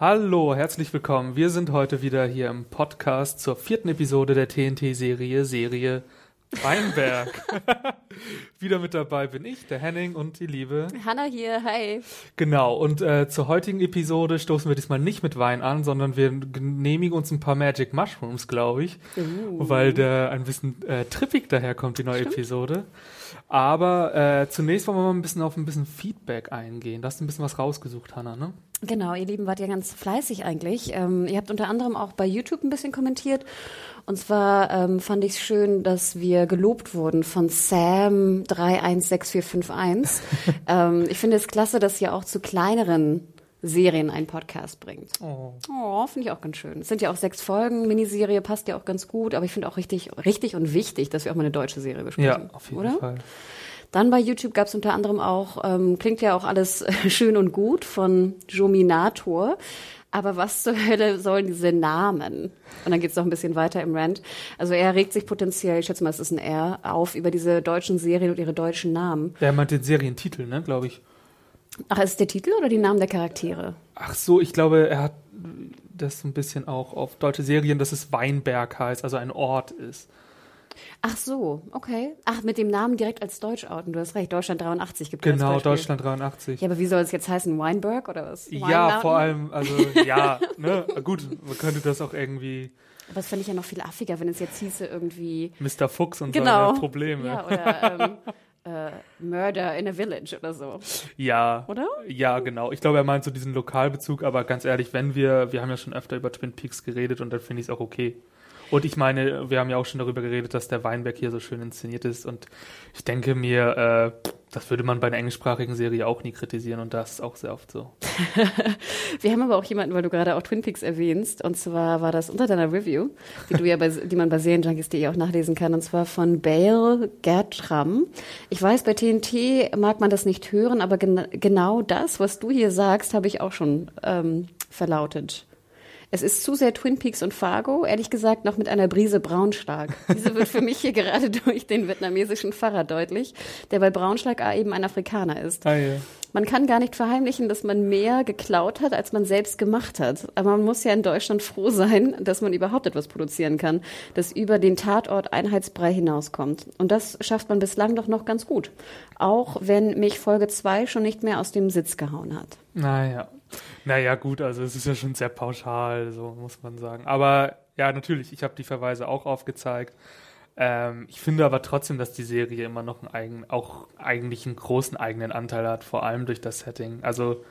Hallo, herzlich willkommen. Wir sind heute wieder hier im Podcast zur vierten Episode der TNT-Serie, Serie Weinberg. wieder mit dabei bin ich, der Henning und die liebe Hanna hier, hi. Genau, und äh, zur heutigen Episode stoßen wir diesmal nicht mit Wein an, sondern wir genehmigen uns ein paar Magic Mushrooms, glaube ich, Uh. weil der ein bisschen äh, trippig daherkommt, die neue Episode. Aber äh, zunächst wollen wir mal ein bisschen auf ein bisschen Feedback eingehen. Da hast du ein bisschen was rausgesucht, Hanna, ne? Genau, ihr Lieben wart ja ganz fleißig eigentlich. Ähm, ihr habt unter anderem auch bei YouTube ein bisschen kommentiert. Und zwar ähm, fand ich es schön, dass wir gelobt wurden von Sam 316451. ähm, ich finde es klasse, dass ihr auch zu kleineren Serien einen Podcast bringt. Oh. Oh, finde ich auch ganz schön. Es sind ja auch sechs Folgen, Miniserie passt ja auch ganz gut, aber ich finde auch richtig, richtig und wichtig, dass wir auch mal eine deutsche Serie besprechen. Ja, auf jeden oder? Fall. Dann bei YouTube gab es unter anderem auch, ähm, klingt ja auch alles schön und gut von Jominator. Aber was zur Hölle sollen diese Namen? Und dann geht es noch ein bisschen weiter im Rant. Also er regt sich potenziell, ich schätze mal, es ist ein R, auf über diese deutschen Serien und ihre deutschen Namen. Der meint den Serientitel, ne, glaube ich. Ach, ist es der Titel oder die Namen der Charaktere? Ach so, ich glaube, er hat das so ein bisschen auch auf deutsche Serien, dass es Weinberg heißt, also ein Ort ist. Ach so, okay. Ach, mit dem Namen direkt als Deutsch outen. Du hast recht, Deutschland 83 gibt es Genau. Deutschland 83. Ja, aber wie soll es jetzt heißen? Weinberg oder was? Ja, Weingarten? vor allem, also ja, ne, gut, man könnte das auch irgendwie Aber das fände ich ja noch viel affiger, wenn es jetzt hieße irgendwie Mr. Fuchs und Genau. seine Probleme. Ja, oder ähm, äh, Murder in a Village oder so. Ja, Oder? Ja, genau. Ich glaube, er meint so diesen Lokalbezug, aber ganz ehrlich, wenn wir, wir haben ja schon öfter über Twin Peaks geredet und dann finde ich es auch okay. Und ich meine, wir haben ja auch schon darüber geredet, dass der Weinberg hier so schön inszeniert ist und ich denke mir, äh, das würde man bei einer englischsprachigen Serie auch nie kritisieren und das ist auch sehr oft so. Wir haben aber auch jemanden, weil du gerade auch Twin Peaks erwähnst, und zwar war das unter deiner Review, die du ja bei, die man bei Serienjunkies.de auch nachlesen kann, und zwar von Bale Gertram. Ich weiß, bei TNT mag man das nicht hören, aber gen genau das, was du hier sagst, habe ich auch schon ähm, verlautet. Es ist zu sehr Twin Peaks und Fargo, ehrlich gesagt noch mit einer Brise Braunschlag. Diese wird für mich hier gerade durch den vietnamesischen Pfarrer deutlich, der bei Braunschlag eben ein Afrikaner ist. Ah, ja. Man kann gar nicht verheimlichen, dass man mehr geklaut hat, als man selbst gemacht hat. Aber man muss ja in Deutschland froh sein, dass man überhaupt etwas produzieren kann, das über den Tatort Einheitsbrei hinauskommt. Und das schafft man bislang doch noch ganz gut. Auch wenn mich Folge 2 schon nicht mehr aus dem Sitz gehauen hat. Naja. Naja, gut, also es ist ja schon sehr pauschal, so muss man sagen. Aber ja, natürlich, ich habe die Verweise auch aufgezeigt. Ähm, ich finde aber trotzdem, dass die Serie immer noch einen eigen, auch eigentlich einen großen eigenen Anteil hat, vor allem durch das Setting. Also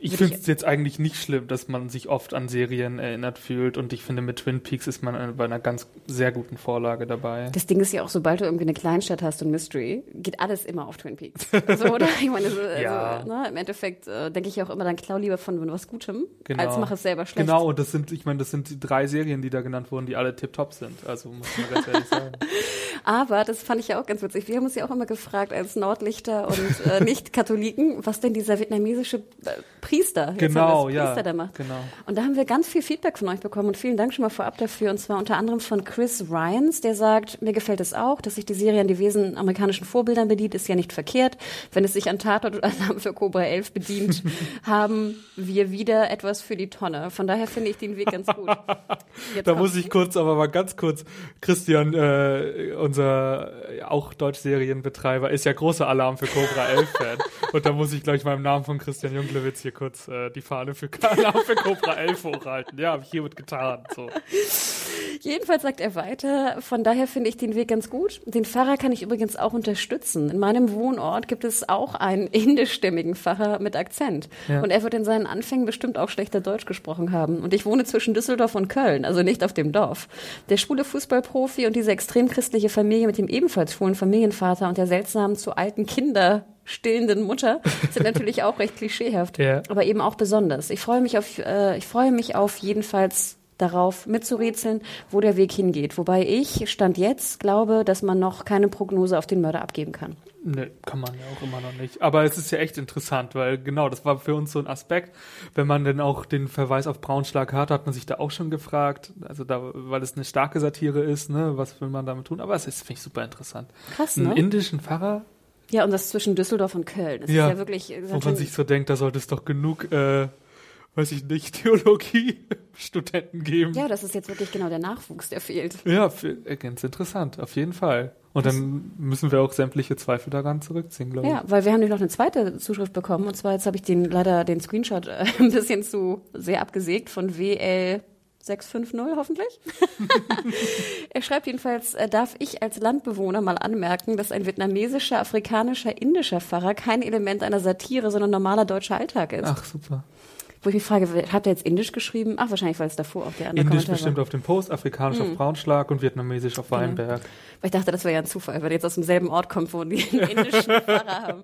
ich finde es jetzt eigentlich nicht schlimm, dass man sich oft an Serien erinnert fühlt und ich finde, mit Twin Peaks ist man äh, bei einer ganz sehr guten Vorlage dabei. Das Ding ist ja auch, sobald du irgendwie eine Kleinstadt hast und Mystery, geht alles immer auf Twin Peaks. So, oder? Ich meine, so, Ja. also, ne, im Endeffekt äh, denke ich auch immer, dann klau lieber von was Gutem, Genau. als mach es selber schlecht. Genau, und das sind, ich meine, das sind die drei Serien, die da genannt wurden, die alle tipptopp sind. Also muss man ganz ehrlich sagen. Aber das fand ich ja auch ganz witzig. Wir haben uns ja auch immer gefragt als Nordlichter und äh, Nicht-Katholiken, was denn dieser vietnamesische äh, Priester, jetzt Genau, haben wir das ja, Priester da macht. genau. Und da haben wir ganz viel Feedback von euch bekommen und vielen Dank schon mal vorab dafür. Und zwar unter anderem von Chris Ryans, der sagt, mir gefällt es auch, dass sich die Serie an diversen amerikanischen Vorbildern bedient, ist ja nicht verkehrt. Wenn es sich an Tatort oder Alarm für Cobra 11 bedient, haben wir wieder etwas für die Tonne. Von daher finde ich den Weg ganz gut. Jetzt Da muss ich kurz, aber mal ganz kurz, Christian, äh, unser äh, auch Deutschserienbetreiber, ist ja großer Alarm für Cobra 11 Fan. Und da muss ich, glaube ich, mal im Namen von Christian Junglewitz hier kurz äh, die Fahne für Alarm für Cobra 11 hochhalten. Ja, habe ich hiermit getan. So. Jedenfalls sagt er weiter, von daher finde ich den Weg ganz gut. Den Pfarrer kann ich übrigens auch unterstützen. In meinem Wohnort gibt es auch einen indischstämmigen Pfarrer mit Akzent. Ja. Und er wird in seinen Anfängen bestimmt auch schlechter Deutsch gesprochen haben. Und ich wohne zwischen Düsseldorf und Köln, also nicht auf dem Dorf. Der schwule Fußballprofi und diese extrem christliche Familie mit dem ebenfalls schwulen Familienvater und der seltsamen zu alten Kinder stillenden Mutter sind natürlich auch recht klischeehaft, Ja. aber eben auch besonders. Ich freue mich auf, äh, ich freue mich auf jedenfalls darauf mitzurätseln, wo der Weg hingeht. Wobei ich, Stand jetzt, glaube, dass man noch keine Prognose auf den Mörder abgeben kann. Ne, kann man ja auch immer noch nicht. Aber es ist ja echt interessant, weil genau, das war für uns so ein Aspekt. Wenn man denn auch den Verweis auf Braunschlag hat, hat man sich da auch schon gefragt. Also da, weil es eine starke Satire ist, ne, was will man damit tun? Aber es ist, finde ich, super interessant. Krass, Einen ne? indischen Pfarrer, Ja, und das zwischen Düsseldorf und Köln. Das Ja, ist ja wirklich. wo man sich so denkt, da sollte es doch genug, äh, weiß ich nicht, Theologie-Studenten geben. ja, das ist jetzt wirklich genau der Nachwuchs, der fehlt. Ja, äh, ganz interessant, auf jeden Fall. Und dann müssen wir auch sämtliche Zweifel daran zurückziehen, glaube ich. Ja, weil wir haben nämlich noch eine zweite Zuschrift bekommen. Und zwar, jetzt habe ich den leider den Screenshot äh, ein bisschen zu sehr abgesägt von WL 650 hoffentlich. er schreibt jedenfalls, äh, darf ich als Landbewohner mal anmerken, dass ein vietnamesischer, afrikanischer, indischer Pfarrer kein Element einer Satire, sondern normaler deutscher Alltag ist. Ach, super. Wo ich mich frage, hat er jetzt indisch geschrieben? Ach, wahrscheinlich, weil es davor auch der andere Indisch Kommentar bestimmt war. auf dem Post, afrikanisch Hm. auf Braunschlag und vietnamesisch auf Weinberg. Weil ich dachte, das wäre ja ein Zufall, weil er jetzt aus demselben Ort kommt, wo die einen indischen Pfarrer haben.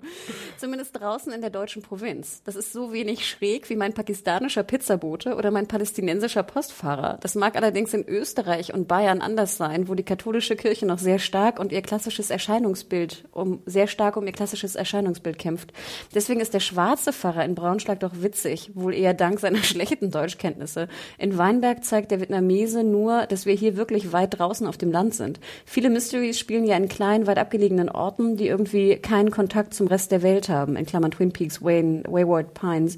Zumindest draußen in der deutschen Provinz. Das ist so wenig schräg wie mein pakistanischer Pizzabote oder mein palästinensischer Postfahrer. Das mag allerdings in Österreich und Bayern anders sein, wo die katholische Kirche noch sehr stark und ihr klassisches Erscheinungsbild, um sehr stark um ihr klassisches Erscheinungsbild kämpft. Deswegen ist der schwarze Pfarrer in Braunschlag doch witzig, wohl eher dank seiner schlechten Deutschkenntnisse. In Weinberg zeigt der Vietnamese nur, dass wir hier wirklich weit draußen auf dem Land sind. Viele Mysteries spielen ja in kleinen, weit abgelegenen Orten, die irgendwie keinen Kontakt zum Rest der Welt haben, in Klammern Twin Peaks, Wayne, Wayward Pines.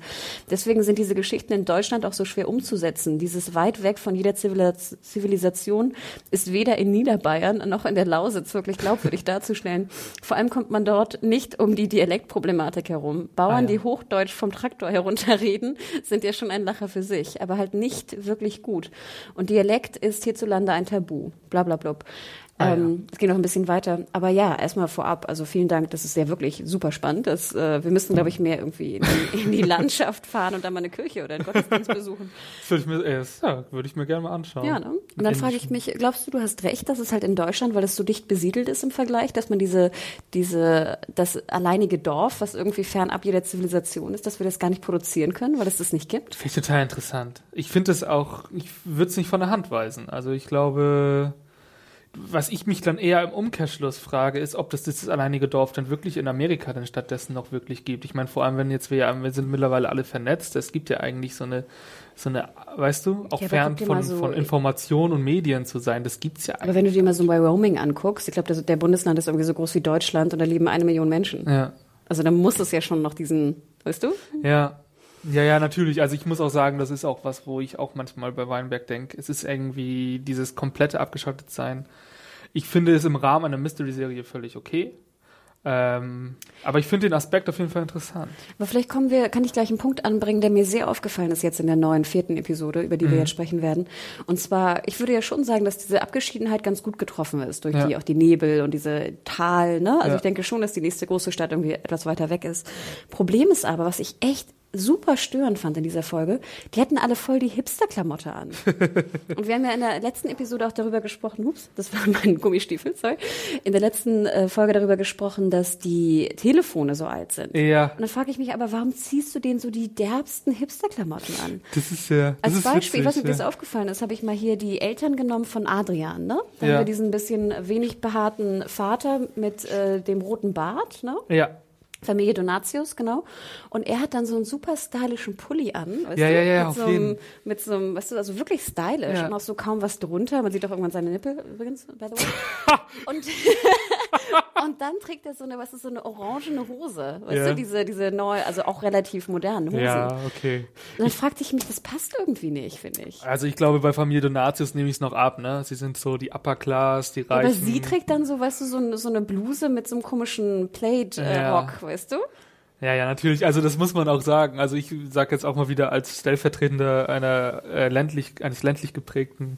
Deswegen sind diese Geschichten in Deutschland auch so schwer umzusetzen. Dieses weit weg von jeder Zivilis- Zivilisation ist weder in Niederbayern noch in der Lausitz wirklich glaubwürdig darzustellen. Vor allem kommt man dort nicht um die Dialektproblematik herum. Bauern, Ah, ja. die Hochdeutsch vom Traktor herunterreden, sind ja schon ein Lacher für sich, aber halt nicht wirklich gut. Und Dialekt ist hierzulande ein Tabu. Blablabla. Ah, ähm, Es geht noch ein bisschen weiter. Aber ja, erstmal vorab, also vielen Dank, das ist ja wirklich super spannend. Das, äh, wir müssten, glaube ich, mehr irgendwie in die, in die Landschaft fahren und dann mal eine Kirche oder einen Gottesdienst besuchen. Das würde ich mir, äh, ja, würde ich mir gerne mal anschauen. Ja, ne? Und dann frage ich mich, glaubst du, du hast recht, dass es halt in Deutschland, weil es so dicht besiedelt ist im Vergleich, dass man diese, diese, das alleinige Dorf, was irgendwie fernab jeder Zivilisation ist, dass wir das gar nicht produzieren können, weil es das nicht gibt? Finde ich total interessant. Ich finde es auch, ich würde es nicht von der Hand weisen. Also ich glaube, was ich mich dann eher im Umkehrschluss frage, ist, ob das dieses alleinige Dorf dann wirklich in Amerika dann stattdessen noch wirklich gibt. Ich meine, vor allem, wenn jetzt wir ja, wir sind mittlerweile alle vernetzt, es gibt ja eigentlich so eine, so eine, weißt du, auch Ja, aber fern von, so- von Information und Medien zu sein, das gibt's ja Aber eigentlich. wenn du dir mal so Wyoming anguckst, ich glaube, das- der Bundesland ist irgendwie so groß wie Deutschland und da leben eine Million Menschen. Ja. Also da muss es ja schon noch diesen, weißt du? Ja. Ja, ja, natürlich. Also ich muss auch sagen, das ist auch was, wo ich auch manchmal bei Weinberg denke. Es ist irgendwie dieses komplette abgeschottet sein. Ich finde es im Rahmen einer Mystery-Serie völlig okay. Ähm, aber ich finde den Aspekt auf jeden Fall interessant. Aber vielleicht kommen wir, kann ich gleich einen Punkt anbringen, der mir sehr aufgefallen ist jetzt in der neuen vierten Episode, über die Mhm. wir jetzt sprechen werden. Und zwar, ich würde ja schon sagen, dass diese Abgeschiedenheit ganz gut getroffen ist durch Ja. die auch die Nebel und diese Tal. Ne? Also Ja. ich denke schon, dass die nächste große Stadt irgendwie etwas weiter weg ist. Problem ist aber, was ich echt super störend fand in dieser Folge, die hatten alle voll die Hipster-Klamotte an. Und wir haben ja in der letzten Episode auch darüber gesprochen, ups, das war mein Gummistiefel, sorry, in der letzten äh, Folge darüber gesprochen, dass die Telefone so alt sind. Ja, Und dann frage ich mich aber, warum ziehst du denen so die derbsten Hipster-Klamotten an? das ist ja. Das Als ist Beispiel, ich weiß nicht, ob dir witzig, das aufgefallen ist, habe ich mal hier die Eltern genommen von Adrian, ne? Da Ja. haben wir diesen bisschen wenig behaarten Vater mit äh, dem roten Bart, ne? ja. Familie Donatius, genau. Und er hat dann so einen super stylischen Pulli an, weißt Ja, du? ja, ja, mit auf so einem, jeden. Mit so einem, weißt du, also wirklich stylisch Ja. und auch so kaum was drunter. Man sieht auch irgendwann seine Nippel übrigens, by the way. und, und dann trägt er so eine, was ist so eine orangene Hose, weißt Ja. du, diese, diese neue, also auch relativ modernen Hosen. Ja, okay. Und dann fragte ich mich, das passt irgendwie nicht, finde ich. Also ich glaube, bei Familie Donatius nehme ich es noch ab, ne? Sie sind so die Upper Class, die Ja, aber Reichen. sie trägt dann so, weißt du, so, eine- so eine Bluse mit so einem komischen Plaid-Rock, Ja. weißt du? Ja, ja, natürlich. Also das muss man auch sagen. Also ich sage jetzt auch mal wieder als Stellvertretender einer äh, ländlich, eines ländlich geprägten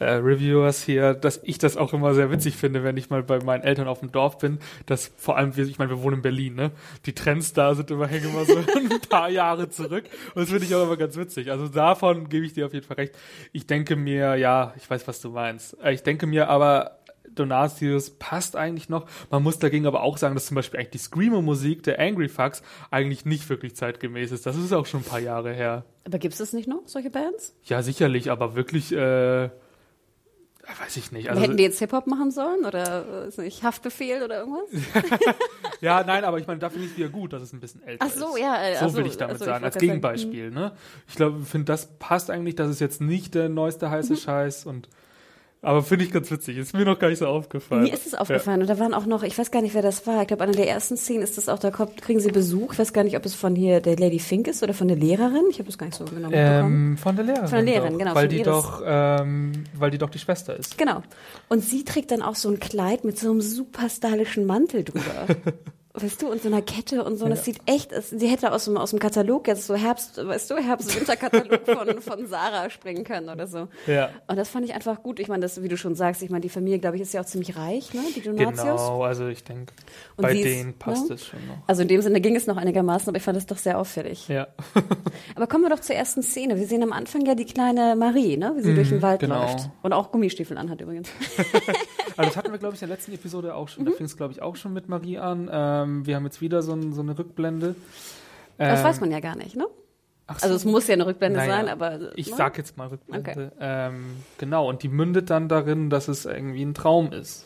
äh, Reviewers hier, dass ich das auch immer sehr witzig finde, wenn ich mal bei meinen Eltern auf dem Dorf bin, dass vor allem, wir, ich meine, wir wohnen in Berlin, ne? Die Trends da sind immer hängen immer so ein paar Jahre zurück. Und das finde ich auch immer ganz witzig. Also davon gebe ich dir auf jeden Fall recht. Ich denke mir, ja, ich weiß, was du meinst. Äh, Ich denke mir aber, Donatius passt eigentlich noch. Man muss dagegen aber auch sagen, dass zum Beispiel eigentlich die Screamer-Musik der Angry Fucks eigentlich nicht wirklich zeitgemäß ist. Das ist auch schon ein paar Jahre her. Aber gibt es das nicht noch, solche Bands? Ja, sicherlich, aber wirklich, äh, weiß ich nicht. Also, Hätten die jetzt Hip-Hop machen sollen oder äh, ist nicht Haftbefehl oder irgendwas? ja, nein, aber ich meine, da finde ich es wieder gut, dass es ein bisschen älter Ach so, ist. ja, äh, So ach so, will ich damit ach so, sagen, als wollte gerade sagen, Gegenbeispiel. Ne? Ich glaube, finde, das passt eigentlich, das ist jetzt nicht der neueste heiße Mhm. Scheiß und aber finde ich ganz witzig. Ist mir noch gar nicht so aufgefallen. Mir ist es aufgefallen und da waren auch noch, ich weiß gar nicht, wer das war. Ich glaube, einer der ersten Szenen ist das auch, da kommt, kriegen sie Besuch. Ich weiß gar nicht, ob es von hier der Lady Fink ist oder von der Lehrerin. Ich habe das gar nicht so genau mitbekommen. Ähm, von der Lehrerin. Von der Lehrerin, doch, genau, Weil die doch, ähm, weil die doch die Schwester ist. Genau. Und sie trägt dann auch so ein Kleid mit so einem super stylischen Mantel drüber. Weißt du, und so einer Kette und so. Und das sieht echt, es- sie hätte aus dem, aus dem Katalog jetzt so Herbst, weißt du, Herbst-Winter-Katalog von, von Sarah springen können oder so. Ja. Und das fand ich einfach gut. Ich meine, das, wie du schon sagst, ich meine, die Familie, glaube ich, ist ja auch ziemlich reich, ne? Die Donatius. Genau, also ich denke, bei sie ist- denen passt ne? es schon noch. Also in dem Sinne ging es noch einigermaßen, aber ich fand es doch sehr auffällig. Ja. Aber kommen wir doch zur ersten Szene. Wir sehen am Anfang ja die kleine Marie, ne? Wie sie durch den Wald genau. läuft. Und auch Gummistiefel anhat übrigens. Also das hatten wir, glaube ich, in der letzten Episode auch schon. Mhm. Da fing es, glaube ich, auch schon mit Marie an. Ähm, wir haben jetzt wieder so, ein, so eine Rückblende. Das Ähm, weiß man ja gar nicht, ne? ach Also es muss ja eine Rückblende Naja, sein, aber. Ich ne? sag jetzt mal Rückblende. Okay. Ähm, genau, und die mündet dann darin, dass es irgendwie ein Traum ist.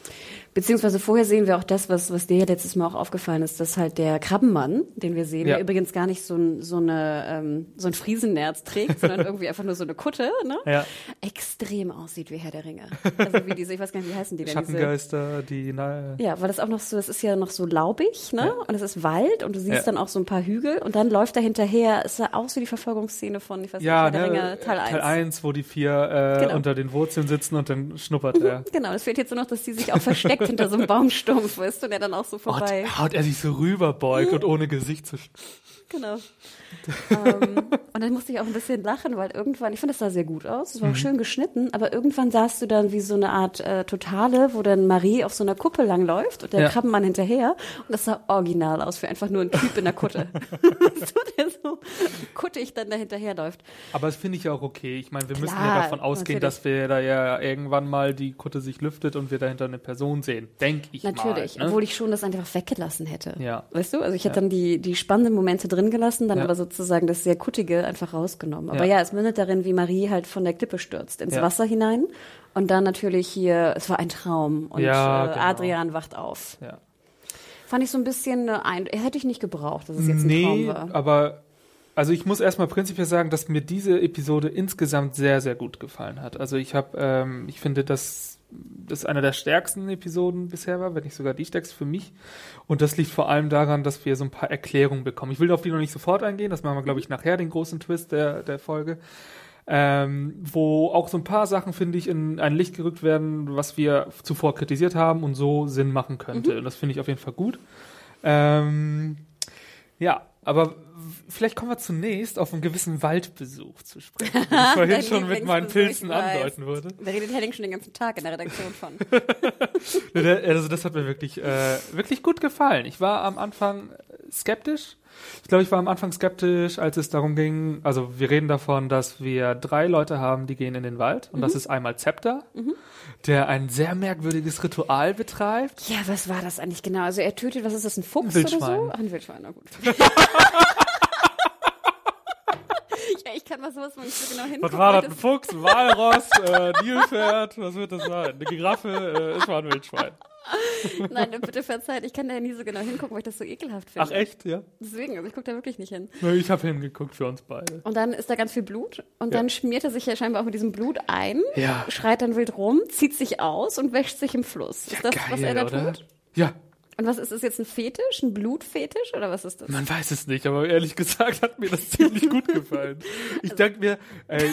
Beziehungsweise vorher sehen wir auch das, was, was dir ja letztes Mal auch aufgefallen ist, dass halt der Krabbenmann, den wir sehen, Ja. der übrigens gar nicht so ein, so eine, ähm, so ein Friesennerz trägt, sondern irgendwie einfach nur so eine Kutte, ne? Ja. Extrem aussieht wie Herr der Ringe. Also wie diese, ich weiß gar nicht, wie heißen die denn? Schattengeister, die. Na, ja, weil das auch noch so, es ist ja noch so laubig, ne? Ja. Und es ist Wald und du siehst Ja. dann auch so ein paar Hügel und dann läuft er hinterher, es sah aus wie die Verfolgungsszene von, ich weiß nicht, Herr ne, der Ringe, Teil 1. Teil 1, wo die vier äh, Genau. unter den Wurzeln sitzen und dann schnuppert er. Genau, es fehlt jetzt nur noch, dass die sich auch versteckt hinter so einem Baumstumpf ist und er dann auch so vorbei. Und, und er sich so rüberbeugt und ohne Gesicht zu. Genau. Ähm, und dann musste ich auch ein bisschen lachen, weil irgendwann, ich fand, das sah sehr gut aus, es war auch schön geschnitten, aber irgendwann sahst du dann wie so eine Art äh, Totale, wo dann Marie auf so einer Kuppe langläuft und der Ja. Krabbenmann hinterher und das sah original aus, wie einfach nur ein Typ in der Kutte. Weißt du, der so kuttig dann da hinterherläuft. Aber das finde ich ja auch okay. Ich meine, wir müssen Klar, ja davon ausgehen, natürlich. dass wir da ja irgendwann mal die Kutte sich lüftet und wir dahinter eine Person sehen. Denke ich Natürlich, mal. Ne? obwohl ich schon das einfach weggelassen hätte. Ja. Weißt du, also ich hätte dann die, die spannenden Momente drin gelassen, dann Ja. aber sozusagen das sehr Kuttige einfach rausgenommen. Aber Ja. ja. es mündet darin, wie Marie halt von der Klippe stürzt, ins Ja. Wasser hinein. Und dann natürlich hier, es war ein Traum und Ja, äh, genau. Adrian wacht auf. Ja. Fand ich so ein bisschen, äh, ein, hätte ich nicht gebraucht, dass es jetzt ein nee, Traum war. aber also ich muss erstmal prinzipiell sagen, dass mir diese Episode insgesamt sehr, sehr gut gefallen hat. Also ich habe, ähm, ich finde, dass das einer der stärksten Episoden bisher war, wenn nicht sogar die stärkste für mich. Und das liegt vor allem daran, dass wir so ein paar Erklärungen bekommen. Ich will auf die noch nicht sofort eingehen, das machen wir, glaube ich, nachher, den großen Twist der, der Folge. Ähm, wo auch so ein paar Sachen, finde ich, in ein Licht gerückt werden, was wir zuvor kritisiert haben und so Sinn machen könnte. Und das finde ich auf jeden Fall gut. Ähm, ja, aber vielleicht kommen wir zunächst auf einen gewissen Waldbesuch zu sprechen, den ich vorhin schon mit meinen Pilzen andeuten würde. Da redet Henning schon den ganzen Tag in der Redaktion von. Also das hat mir wirklich, äh, wirklich gut gefallen. Ich war am Anfang skeptisch. Ich glaube, ich war am Anfang skeptisch, als es darum ging, also wir reden davon, dass wir drei Leute haben, die gehen in den Wald. Und Mhm. das ist einmal Zepter, der ein sehr merkwürdiges Ritual betreibt. Ja, was war das eigentlich genau? Also er tötet, was ist das, ein Fuchs Ein oder so? Ach, ein Wildschwein, na gut. ja, ich kann mal sowas mal nicht so genau hingucken. Was war das? Ein Fuchs, ein Walross, äh, Nilpferd, was wird das sein? Eine Giraffe, äh, es war ein Wildschwein. Nein, bitte verzeiht, ich kann da ja nie so genau hingucken, weil ich das so ekelhaft finde. Ach echt, ja? Deswegen, also ich gucke da wirklich nicht hin. Na, Ich habe hingeguckt für uns beide. Und dann ist da ganz viel Blut und Ja. dann schmiert er sich ja scheinbar auch mit diesem Blut ein, Ja. schreit dann wild rum, zieht sich aus und wäscht sich im Fluss. Ist das, was er da oder? tut? Ja, Und was ist das jetzt, ein Fetisch, ein Blutfetisch oder was ist das? Man weiß es nicht, aber ehrlich gesagt hat mir das ziemlich gut gefallen. Ich denke mir, ey,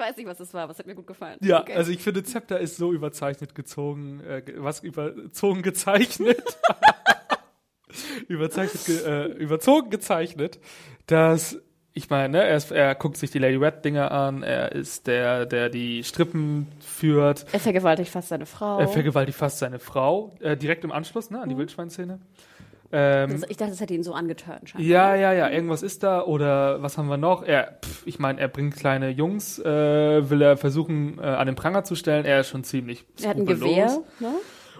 weiß nicht, was das war, es hat mir gut gefallen. ja, Okay. also ich finde, Zepter ist so überzeichnet gezogen, äh, was überzogen gezeichnet. überzeichnet, ge, äh, überzogen gezeichnet, dass ich meine, ne, er, ist, er guckt sich die Lady Red Dinger an, er ist der, der die Strippen führt. Er vergewaltigt fast seine Frau. Er vergewaltigt fast seine Frau, äh, direkt im Anschluss, ne, an die Mhm. Wildschweinszene. Ähm, ich dachte, das hätte ihn so angeturnt. scheinbar. ja, ja, ja, irgendwas ist da oder was haben wir noch? Er, pff, ich meine, er bringt kleine Jungs, äh, will er versuchen äh, an den Pranger zu stellen. Er ist schon ziemlich Er hat ein. Gewehr. Ne?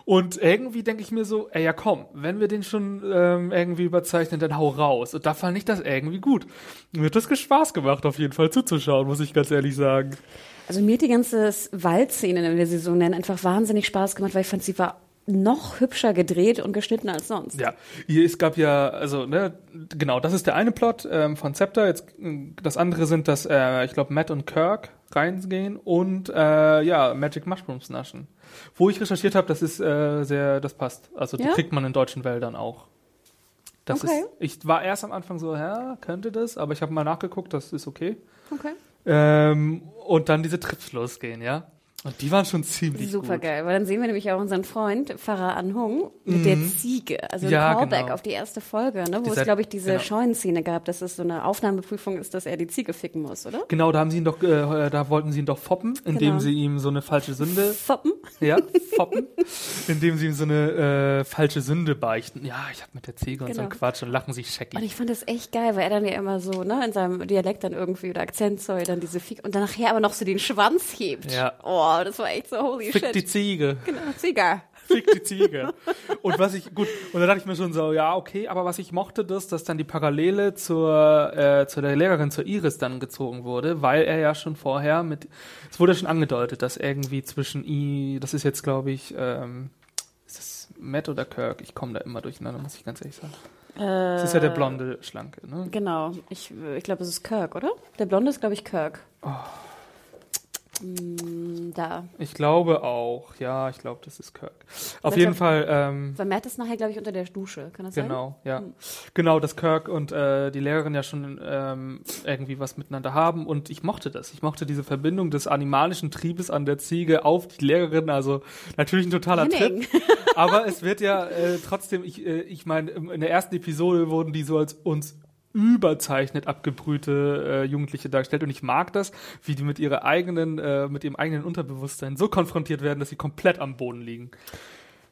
Und irgendwie denke ich mir so, ey, ja komm, wenn wir den schon ähm, irgendwie überzeichnen, dann hau raus. Und da fand ich das irgendwie gut. Mir hat das Spaß gemacht, auf jeden Fall zuzuschauen, muss ich ganz ehrlich sagen. Also mir hat die ganze Waldszene, wenn wir sie so nennen, einfach wahnsinnig Spaß gemacht, weil ich fand, sie war noch hübscher gedreht und geschnitten als sonst. Ja, hier, es gab ja, also, ne, genau, das ist der eine Plot ähm, von Scepter. Jetzt, äh, das andere sind, dass, äh, ich glaube, Matt und Kirk reingehen und, äh, ja, Magic Mushrooms naschen. Wo ich recherchiert habe, das ist äh, sehr, das passt. Also, die Ja? kriegt man in deutschen Wäldern auch. Das Okay. ist, ich war erst am Anfang so, ja, könnte das, aber ich habe mal nachgeguckt, das ist okay. Okay. Ähm, und dann diese Trips losgehen, ja. Und die waren schon ziemlich Super gut. geil, weil dann sehen wir nämlich auch unseren Freund Farah Anhung mit der Ziege, also ein Mhm. Ja, Callback genau. auf die erste Folge, ne, wo Dieser- es glaube ich diese genau. Scheunenszene gab, dass es so eine Aufnahmeprüfung ist, dass er die Ziege ficken muss, oder? Genau, da haben sie ihn doch, äh, da wollten sie ihn doch foppen, indem Genau. sie ihm so eine falsche Sünde Foppen. Ja, foppen. Indem sie ihm so eine äh, falsche Sünde beichten. Ja, ich hab mit der Ziege und so Genau. ein Quatsch und lachen sich Und scheckig. ich fand das echt geil, weil er dann ja immer so, ne, in seinem Dialekt dann irgendwie oder Akzent soll dann diese Fick und dann nachher aber noch so den Schwanz hebt. Ja. Oh, das war echt so holy Fick shit. die Ziege. genau, Ziege. Fick die Ziege. und was ich, gut, und da dachte ich mir schon so, ja, okay, aber was ich mochte, das, dass dann die Parallele zur, äh, zu der Lehrerin, zur Iris dann gezogen wurde, weil er ja schon vorher mit, es wurde ja schon angedeutet, dass irgendwie zwischen i, das ist jetzt, glaube ich, ähm, ist das Matt oder Kirk? Ich komme da immer durcheinander, muss ich ganz ehrlich sagen. Das ist ja der blonde, schlanke, ne? Genau, ich, ich glaube, es ist Kirk, oder? Der Blonde ist, glaube ich, Kirk. Oh. Mm, da. Ich glaube auch, ja, ich glaube, das ist Kirk. Auf jeden Fall, ähm, Matt ist nachher, glaube ich, unter der Dusche. Kann das sein? genau, ja. Hm. Genau, dass Kirk und äh, die Lehrerin ja schon ähm, irgendwie was miteinander haben und ich mochte das. Ich mochte diese Verbindung des animalischen Triebes an der Ziege auf die Lehrerin, also natürlich ein totaler Henning. Trip. Aber es wird ja äh, trotzdem, ich, äh, ich meine, in der ersten Episode wurden die so als uns überzeichnet abgebrühte äh, Jugendliche dargestellt und ich mag das, wie die mit ihrer eigenen, äh, mit ihrem eigenen Unterbewusstsein so konfrontiert werden, dass sie komplett am Boden liegen.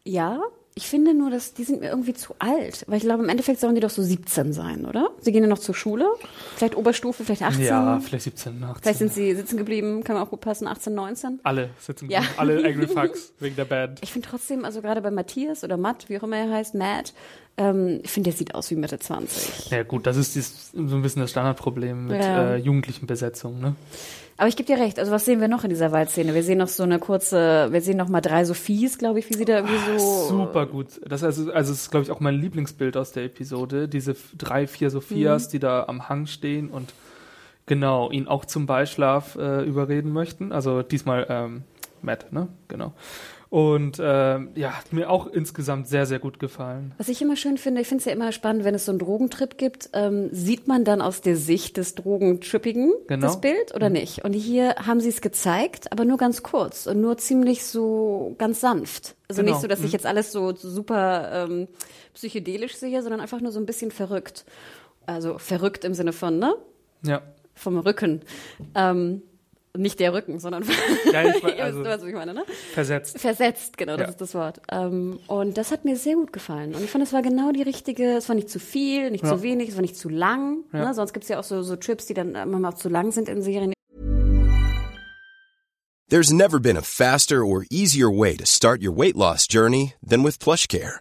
Ja, ich finde nur, dass die sind mir irgendwie zu alt. Weil ich glaube, im Endeffekt sollen die doch so 17 sein, oder? Sie gehen ja noch zur Schule. Vielleicht Oberstufe, vielleicht 18. Ja, vielleicht 17, 18. Vielleicht sind sie sitzen geblieben, kann man auch gut passen, 18, 19. alle sitzen, Ja. alle Angry Fucks wegen der Band. Ich finde trotzdem, also gerade bei Matthias oder Matt, wie auch immer er heißt, Matt, ähm, ich finde, der sieht aus wie Mitte 20. Ja gut, das ist dies, so ein bisschen das Standardproblem mit Ja. äh, jugendlichen Besetzungen, ne? Aber ich gebe dir recht, also was sehen wir noch in dieser Waldszene? Wir sehen noch so eine kurze, wir sehen noch mal drei Sophies, glaube ich, wie sie da irgendwie so... Super gut. Das also, also ist, glaube ich, auch mein Lieblingsbild aus der Episode. Diese drei, vier Sophias, die da am Hang stehen und genau, ihn auch zum Beischlaf äh, überreden möchten. Also diesmal ähm, Matt, ne? Genau. Und ähm, ja, hat mir auch insgesamt sehr, sehr gut gefallen. Was ich immer schön finde, ich finde es ja immer spannend, wenn es so einen Drogentrip gibt, ähm, sieht man dann aus der Sicht des Drogentrippigen Genau. das Bild oder nicht? Und hier haben sie es gezeigt, aber nur ganz kurz und nur ziemlich so ganz sanft. Also Genau. nicht so, dass ich Mhm. jetzt alles so super ähm, psychedelisch sehe, sondern einfach nur so ein bisschen verrückt. Also verrückt im Sinne von, ne? Ja. Vom Rücken. Ähm, nicht der Rücken, sondern Ja, ich also was ich meine, ne? versetzt. Versetzt, genau, das Ja. ist das Wort. Ähm, und das hat mir sehr gut gefallen. Und ich fand, es war genau die richtige, es war nicht zu viel, nicht Ja. zu wenig, es war nicht zu lang. Ja. Ne? Sonst gibt's ja auch so, so Trips, die dann äh, manchmal auch zu lang sind in Serien. There's never been a faster or easier way to start your weight loss journey than with PlushCare.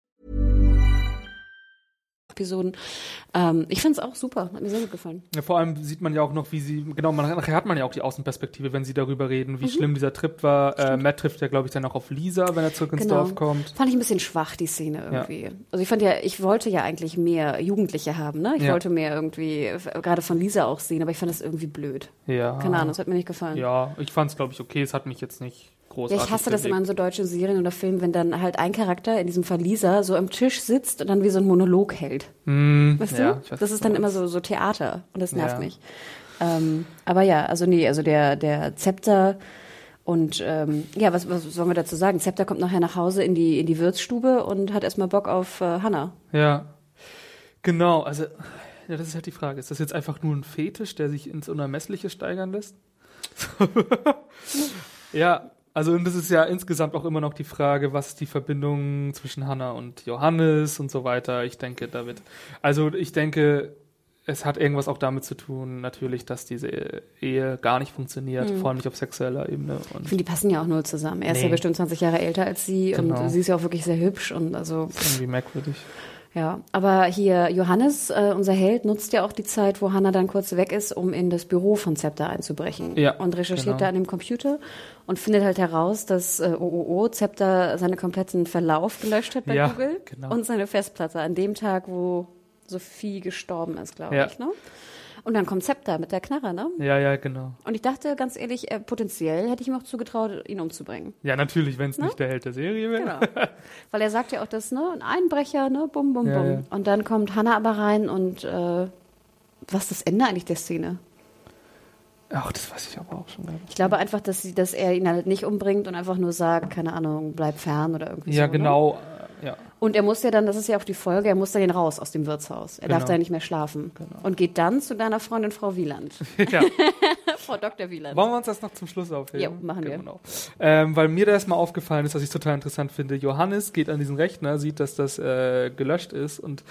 Episoden. Ähm, ich fand es auch super, hat mir sehr gut gefallen. Ja, vor allem sieht man ja auch noch, wie sie, genau, man, nachher hat man ja auch die Außenperspektive, wenn sie darüber reden, wie schlimm dieser Trip war. Äh, Matt trifft ja, glaube ich, dann auch auf Lisa, wenn er zurück ins Dorf kommt. Fand ich ein bisschen schwach, die Szene irgendwie. Also ich fand ja, ich wollte ja eigentlich mehr Jugendliche haben, ne? Ich Ja. wollte mehr irgendwie, gerade von Lisa auch sehen, aber ich fand das irgendwie blöd. Ja. Keine Ahnung, das hat mir nicht gefallen. Ja, ich fand es, glaube ich, okay. Es hat mich jetzt nicht Ja, großartig ich hasse das immer in so deutschen Serien oder Filmen, wenn dann halt ein Charakter, in diesem Lisa, so am Tisch sitzt und dann wie so ein Monolog hält. Hm, Weißt ja, du? weiß, das ist dann immer so, so Theater und das nervt Ja. mich. Ähm, aber ja, also nee, also der, der Zepter und ähm, ja, was, was sollen wir dazu sagen? Zepter kommt nachher nach Hause in die, in die Wirtsstube und hat erstmal Bock auf äh, Hannah. Ja. Genau, also, ja, das ist halt die Frage. Ist das jetzt einfach nur ein Fetisch, der sich ins Unermessliche steigern lässt? ja, also, und das ist ja insgesamt auch immer noch die Frage, was ist die Verbindung zwischen Hannah und Johannes und so weiter. Ich denke, David. Also, ich denke, es hat irgendwas auch damit zu tun, natürlich, dass diese Ehe gar nicht funktioniert, vor allem nicht auf sexueller Ebene. Ich Und finde, die passen ja auch null zusammen. Er ist Nee. ja bestimmt 20 Jahre älter als sie Genau. und sie ist ja auch wirklich sehr hübsch und also irgendwie merkwürdig. Ja, aber hier Johannes, äh, unser Held, nutzt ja auch die Zeit, wo Hannah dann kurz weg ist, um in das Büro von Zepter einzubrechen. Ja, und recherchiert genau. da an dem Computer und findet halt heraus, dass äh, OOO Zepter seinen kompletten Verlauf gelöscht hat bei Ja, Google genau. und seine Festplatte an dem Tag, wo Sophie gestorben ist, glaube Ja. ich. Ne? Und dann kommt Zepter mit der Knarre, ne? Ja, ja, genau. Und ich dachte, ganz ehrlich, äh, potenziell hätte ich ihm auch zugetraut, ihn umzubringen. Ja, natürlich, wenn es nicht der Held der Serie wäre. Genau. Weil er sagt ja auch das, ne, ein Einbrecher, ne, bum, bum, Ja, bum. ja. Und dann kommt Hannah aber rein und äh, was ist das Ende eigentlich der Szene? Ach, das weiß ich aber auch schon gar nicht. Ich glaube einfach, dass, sie, dass er ihn halt nicht umbringt und einfach nur sagt, keine Ahnung, bleib fern oder irgendwie Ja, so. Ne? genau. äh, Ja. Und er muss ja dann, das ist ja auch die Folge, er muss dann raus aus dem Wirtshaus. Er darf Genau. da nicht mehr schlafen. Genau. Und geht dann zu deiner Freundin Frau Wieland. ja. Frau Dr. Wieland. Wollen wir uns das noch zum Schluss aufheben? Jo, machen wir. Genau. Ähm, weil mir da erstmal aufgefallen ist, was ich total interessant finde. Johannes geht an diesen Rechner, sieht, dass das äh, gelöscht ist und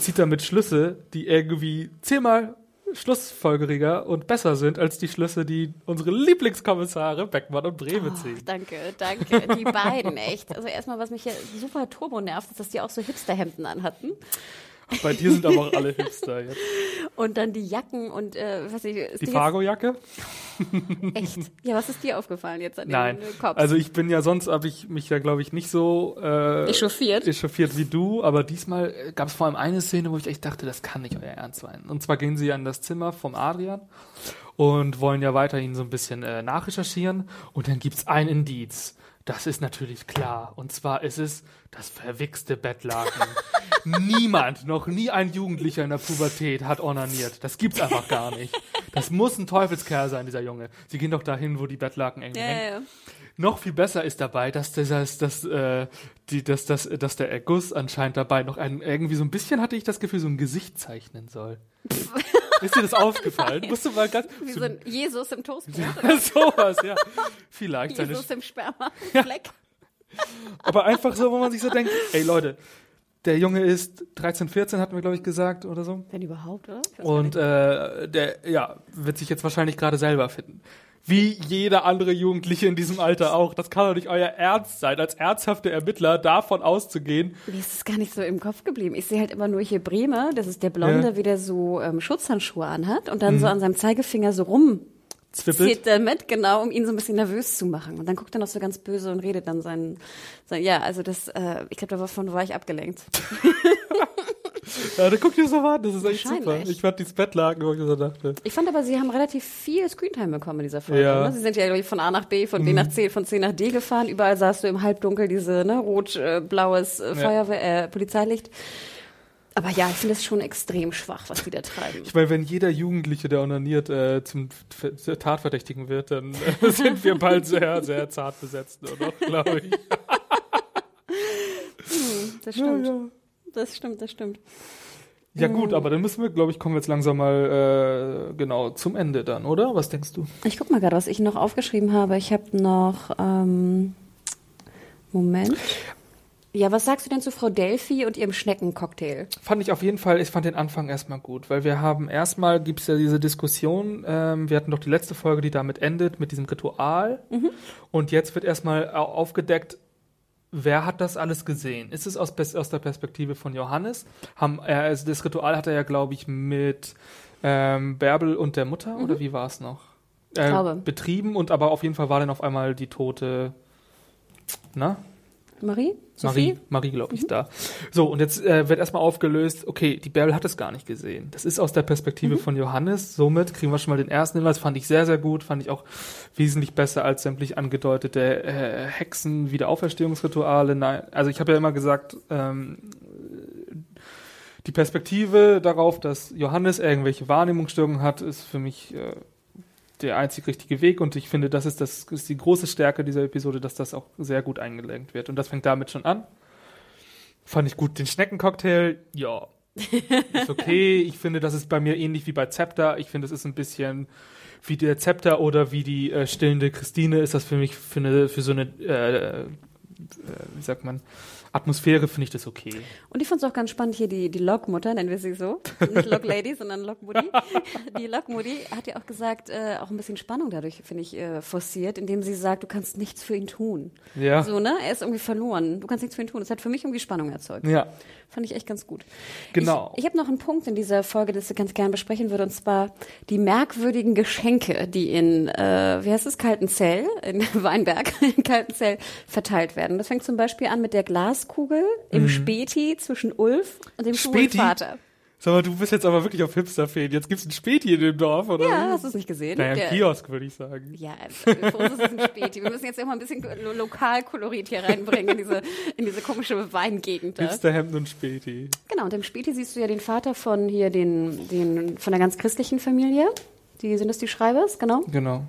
zieht damit Schlüsse, die irgendwie zehnmal schlussfolgeriger und besser sind als die Schlüsse, die unsere Lieblingskommissare Beckmann und Breme ziehen. Danke, danke. Die beiden, echt. Also erstmal, was mich ja super turbo nervt, ist, dass die auch so Hipsterhemden anhatten. Bei dir sind aber auch alle Hipster jetzt. Und dann die Jacken und, äh, was ich, ist Die dir Fargo-Jacke? echt? Ja, was ist dir aufgefallen jetzt an Nein. dem äh, Kopf? Also ich bin ja sonst, habe ich mich ja, glaube ich, nicht so äh, Echauffiert? echauffiert wie du, aber diesmal äh, gab es vor allem eine Szene, wo ich echt dachte, das kann nicht euer Ernst sein. Und zwar gehen sie an das Zimmer vom Adrian und wollen ja weiterhin so ein bisschen äh, nachrecherchieren und dann gibt's ein Indiz. Das ist natürlich klar. Und zwar ist es das verwichste Bettlaken. Niemand, noch nie ein Jugendlicher in der Pubertät hat ornaniert. Das gibt's einfach gar nicht. Das muss ein Teufelskerl sein, dieser Junge. Sie gehen doch dahin, wo die Bettlaken irgendwie ja, hängen. ja. Noch viel besser ist dabei, dass das, dass, äh, die, dass, dass, dass der Erguss anscheinend dabei noch ein, irgendwie so ein bisschen hatte ich das Gefühl, so ein Gesicht zeichnen soll. ist dir das aufgefallen? Musst du mal ganz, Wie so ein Jesus im Toastbrot. sowas, ja. Vielleicht Jesus im Sperma. Fleck. aber einfach so, wo man sich so denkt, ey Leute, der Junge ist 13, 14, hatten wir, glaube ich, gesagt oder so. Wenn überhaupt, oder? Und äh, der, ja, wird sich jetzt wahrscheinlich gerade selber finden. Wie jeder andere Jugendliche in diesem Alter auch. Das kann doch nicht euer Ernst sein, als ernsthafte Ermittler davon auszugehen. Mir ist es gar nicht so im Kopf geblieben. Ich sehe halt immer nur hier Bremer, das ist der Blonde, Ja. Mhm. wie der so ähm, Schutzhandschuhe anhat und dann so an seinem Zeigefinger so rum zieht damit, genau, um ihn so ein bisschen nervös zu machen. Und dann guckt er noch so ganz böse und redet dann sein, sein ja, also das, äh, ich glaube, davon war ich abgelenkt. Ja, da guckt ihr so an, das ist echt super. Ich fand die Bettlaken, wo ich so dachte. Ich fand aber, sie haben relativ viel Screentime bekommen in dieser Folge. Ja. Mhm. Ne? Sie sind ja ich, von A nach B, von B nach C, von C nach D gefahren. Überall sahst du im Halbdunkel diese ne, rot-blaues äh, Feuerwehr, äh, Polizeilicht. Aber ja, ich finde es schon extrem schwach, was die da treiben. Ich meine, wenn jeder Jugendliche, der onaniert, äh, zum Tatverdächtigen wird, dann äh, sind wir bald sehr, sehr zart besetzt, oder? Glaube ich. Das stimmt. Das stimmt, das stimmt. Ja gut, aber dann müssen wir, glaube ich, kommen wir jetzt langsam mal äh, genau zum Ende dann, oder? Was denkst du? Ich guck mal gerade, was ich noch aufgeschrieben habe. Ich habe noch ähm, Moment. Ja, was sagst du denn zu Frau Delphi und ihrem Schneckencocktail? Fand ich auf jeden Fall, ich fand den Anfang erstmal gut, weil wir haben erstmal gibt's ja diese Diskussion, ähm, wir hatten doch die letzte Folge, die damit endet, mit diesem Ritual. Und jetzt wird erstmal au- aufgedeckt, wer hat das alles gesehen? Ist es aus, aus der Perspektive von Johannes? Haben, er, also das Ritual hat er ja, glaube ich, mit ähm, Bärbel und der Mutter, oder wie war es noch? Äh, betrieben und aber auf jeden Fall war dann auf einmal die tote, na? Marie? Marie, Sophie? Marie glaube ich, da. So, und jetzt äh, wird erstmal aufgelöst, okay, die Bärbel hat es gar nicht gesehen. Das ist aus der Perspektive von Johannes. Somit kriegen wir schon mal den ersten Hinweis. Fand ich sehr, sehr gut. Fand ich auch wesentlich besser als sämtlich angedeutete äh, Hexen, Wiederauferstehungsrituale. Nein, also ich habe ja immer gesagt, ähm, die Perspektive darauf, dass Johannes irgendwelche Wahrnehmungsstörungen hat, ist für mich äh, der einzig richtige Weg und ich finde, das ist, das ist die große Stärke dieser Episode, dass das auch sehr gut eingelenkt wird. Und das fängt damit schon an. Fand ich gut. Den Schneckencocktail, ja. Ist okay. Ich finde, das ist bei mir ähnlich wie bei Zepter. Ich finde, es ist ein bisschen wie der Zepter oder wie die äh, stillende Christine ist das für mich für, eine, für so eine, äh, äh, wie sagt man, Atmosphäre finde ich das okay. Und ich fand es auch ganz spannend hier, die, die Lokmutter, nennen wir sie so. Nicht Locklady, sondern Lokmutti. Die Lokmutti hat ja auch gesagt, äh, auch ein bisschen Spannung dadurch, finde ich, äh, forciert, indem sie sagt, du kannst nichts für ihn tun. Ja. So, ne? Er ist irgendwie verloren. Du kannst nichts für ihn tun. Das hat für mich irgendwie Spannung erzeugt. Ja. Fand ich echt ganz gut. Genau. Ich, ich habe noch einen Punkt in dieser Folge, das ich ganz gerne besprechen würde, und zwar die merkwürdigen Geschenke, die in, äh, wie heißt es, Kaltenzell, in Weinberg, in Kaltenzell verteilt werden. Das fängt zum Beispiel an mit der Glaskugel im Späti zwischen Ulf und dem Mhm. Späti? Schulvater. Sag mal, du bist jetzt aber wirklich auf Hipster-Fan. Jetzt gibt's ein Späti in dem Dorf, oder? Ja, hast du es nicht gesehen? Naja, Der- ein Kiosk, würde ich sagen. Ja, für uns ist es ein Späti. Wir müssen jetzt auch mal ein bisschen lo Lokalkolorit hier reinbringen in diese, in diese komische Weingegend. Hipsterhemden und Späti. Genau, und im Späti siehst du ja den Vater von hier, den, den, von der ganz christlichen Familie. Die sind es die Schreibers, genau. Genau.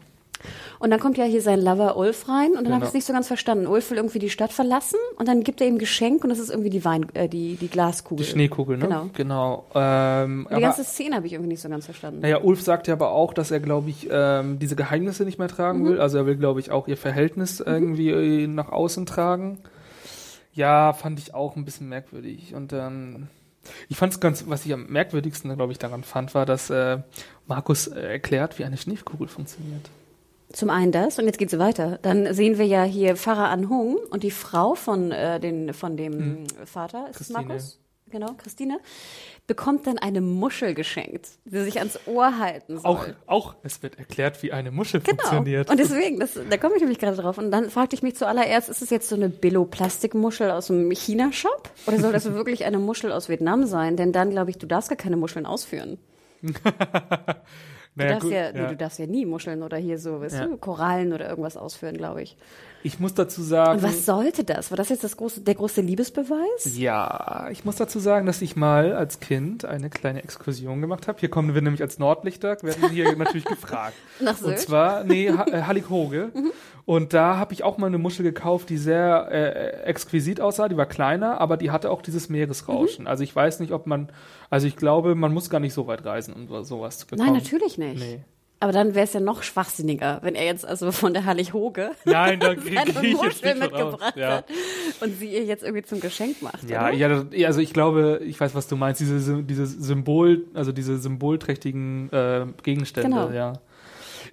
Und dann kommt ja hier sein Lover Ulf rein und dann Genau. habe ich es nicht so ganz verstanden. Ulf will irgendwie die Stadt verlassen und dann gibt er ihm Geschenk und das ist irgendwie die Wein, äh, die, die Glaskugel. Die Schneekugel, ne? Genau. Genau. Ähm, Die ganze Szene habe ich irgendwie nicht so ganz verstanden. naja, Ulf sagt ja aber auch, dass er, glaube ich, ähm, diese Geheimnisse nicht mehr tragen Mhm. will. Also er will, glaube ich, auch ihr Verhältnis irgendwie äh, nach außen tragen. Ja, fand ich auch ein bisschen merkwürdig. Und dann, ich fand es ganz, was ich am merkwürdigsten, glaube ich, daran fand, war, dass äh, Markus äh, erklärt, wie eine Schneekugel funktioniert. Zum einen das und jetzt geht's weiter. Dann sehen wir ja hier Pfarrer An Hung und die Frau von, äh, den, von dem Vater, ist es. Christine. Markus? Genau, Christine, bekommt dann eine Muschel geschenkt, die sich ans Ohr halten soll. Auch, auch, es wird erklärt, wie eine Muschel Genau. funktioniert. Und deswegen, das, da komme ich nämlich gerade drauf. Und dann fragte ich mich zuallererst, ist es jetzt so eine Billo-Plastikmuschel aus dem China-Shop? Oder soll das wirklich eine Muschel aus Vietnam sein? Denn dann, glaube ich, du darfst gar keine Muscheln ausführen. Du, Naja, darfst gut, ja, Nee, ja. du darfst ja nie Muscheln oder hier so, weißt Ja. du, Korallen oder irgendwas ausführen, glaube ich. Ich muss dazu sagen. Und was sollte das? War das jetzt das große, der große Liebesbeweis? Ja, ich muss dazu sagen, dass ich mal als Kind eine kleine Exkursion gemacht habe. Hier kommen wir nämlich als Nordlichter, werden hier natürlich gefragt. Nach Und Sylt? zwar, nee, ha äh, Hallighoge. Und da habe ich auch mal eine Muschel gekauft, die sehr äh, exquisit aussah. Die war kleiner, aber die hatte auch dieses Meeresrauschen. Mhm. Also ich weiß nicht, ob man, also ich glaube, man muss gar nicht so weit reisen, um so- sowas zu bekommen. Nein, natürlich nicht. Nee. Aber dann wäre es ja noch schwachsinniger, wenn er jetzt also von der Hallig-Hoge Nein, da seine ich jetzt Muschel mitgebracht Ja. hat und sie ihr jetzt irgendwie zum Geschenk macht. Ja, ja, also ich glaube, ich weiß, was du meinst. Diese, diese Symbol, also diese symbolträchtigen äh, Gegenstände, Genau. ja.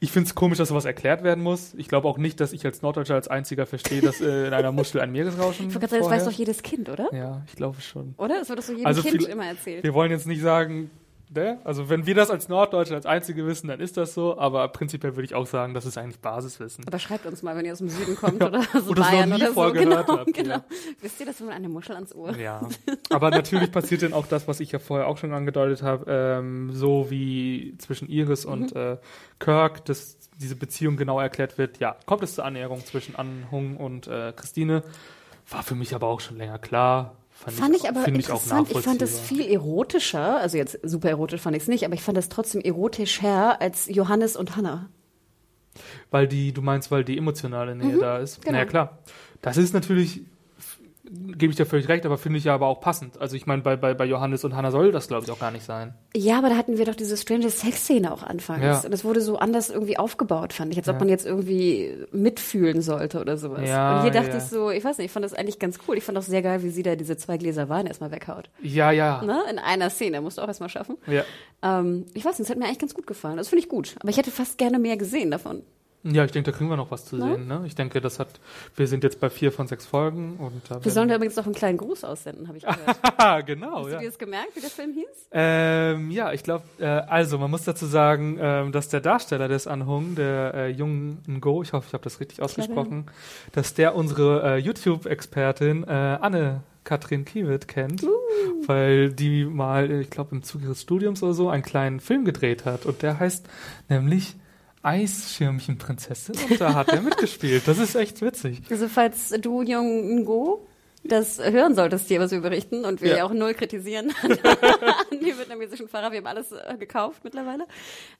Ich finde es komisch, dass sowas erklärt werden muss. Ich glaube auch nicht, dass ich als Norddeutscher als einziger verstehe, dass äh, in einer Muschel ein Meeresrauschen Ich wollte gerade sagen, das weiß doch jedes Kind, oder? Ja, ich glaube schon. Oder? Das wird doch so jedem Also Kind viel- immer erzählt. Wir wollen jetzt nicht sagen, ne? Also wenn wir das als Norddeutsche als einzige wissen, dann ist das so. Aber prinzipiell würde ich auch sagen, das ist eigentlich Basiswissen. Aber schreibt uns mal, wenn ihr aus dem Süden kommt oder so Oder Bayern nie oder so. Genau, habt, genau. ja. Wisst ihr, dass man eine Muschel ans Ohr? Ja, aber natürlich passiert dann auch das, was ich ja vorher auch schon angedeutet habe, ähm, so wie zwischen Iris und äh, Kirk, dass diese Beziehung genau erklärt wird. Ja, kommt es zur Annäherung zwischen An Hung und äh, Christine. War für mich aber auch schon länger klar. Fand ich aber finde ich auch interessant. Ich, fand es nachvollziehbar. viel erotischer, also jetzt super erotisch fand ich es nicht, aber ich fand es trotzdem erotischer als Johannes und Hannah. Weil die, du meinst, weil die emotionale Nähe da ist. genau. Naja, klar. Das ist natürlich, gebe ich dir völlig recht, aber finde ich ja aber auch passend. Also ich meine, bei, bei, bei Johannes und Hannah soll das, glaube ich, auch gar nicht sein. Ja, aber da hatten wir doch diese Stranger Sex-Szene auch anfangs. Ja. Und es wurde so anders irgendwie aufgebaut, fand ich. Als ob Ja. man jetzt irgendwie mitfühlen sollte oder sowas. Ja, und hier dachte ja. ich so, ich weiß nicht, ich fand das eigentlich ganz cool. Ich fand auch sehr geil, wie sie da diese zwei Gläser Wein erstmal weghaut. Ja, ja. Ne? In einer Szene, musst du auch erstmal schaffen. ja. Ähm, ich weiß nicht, es hat mir eigentlich ganz gut gefallen. Das finde ich gut. Aber ich hätte fast gerne mehr gesehen davon. Ja, ich denke, da kriegen wir noch was zu sehen. Ne? Ich denke, das hat. Wir sind jetzt bei vier von sechs Folgen und da Wir sollen da übrigens noch einen kleinen Gruß aussenden, habe ich gehört. Genau. Hast Ja. du dir das gemerkt, wie der Film hieß? Ähm, ja, ich glaube, äh, also man muss dazu sagen, ähm, dass der Darsteller des Anhung, der äh, jungen Ngo, ich hoffe, ich habe das richtig ausgesprochen, dass der unsere äh, YouTube-Expertin äh, Anne Katrin Kiewit kennt, Uh. weil die mal, äh, ich glaube, im Zuge ihres Studiums oder so einen kleinen Film gedreht hat und der heißt nämlich Eisschirmchenprinzessin und da hat er mitgespielt. Das ist echt witzig. Also falls du, Jung Ngo, das hören solltest, hier was wir berichten und wir Ja. ja auch null kritisieren an die vietnamesischen Fahrer, wir haben alles äh, gekauft mittlerweile,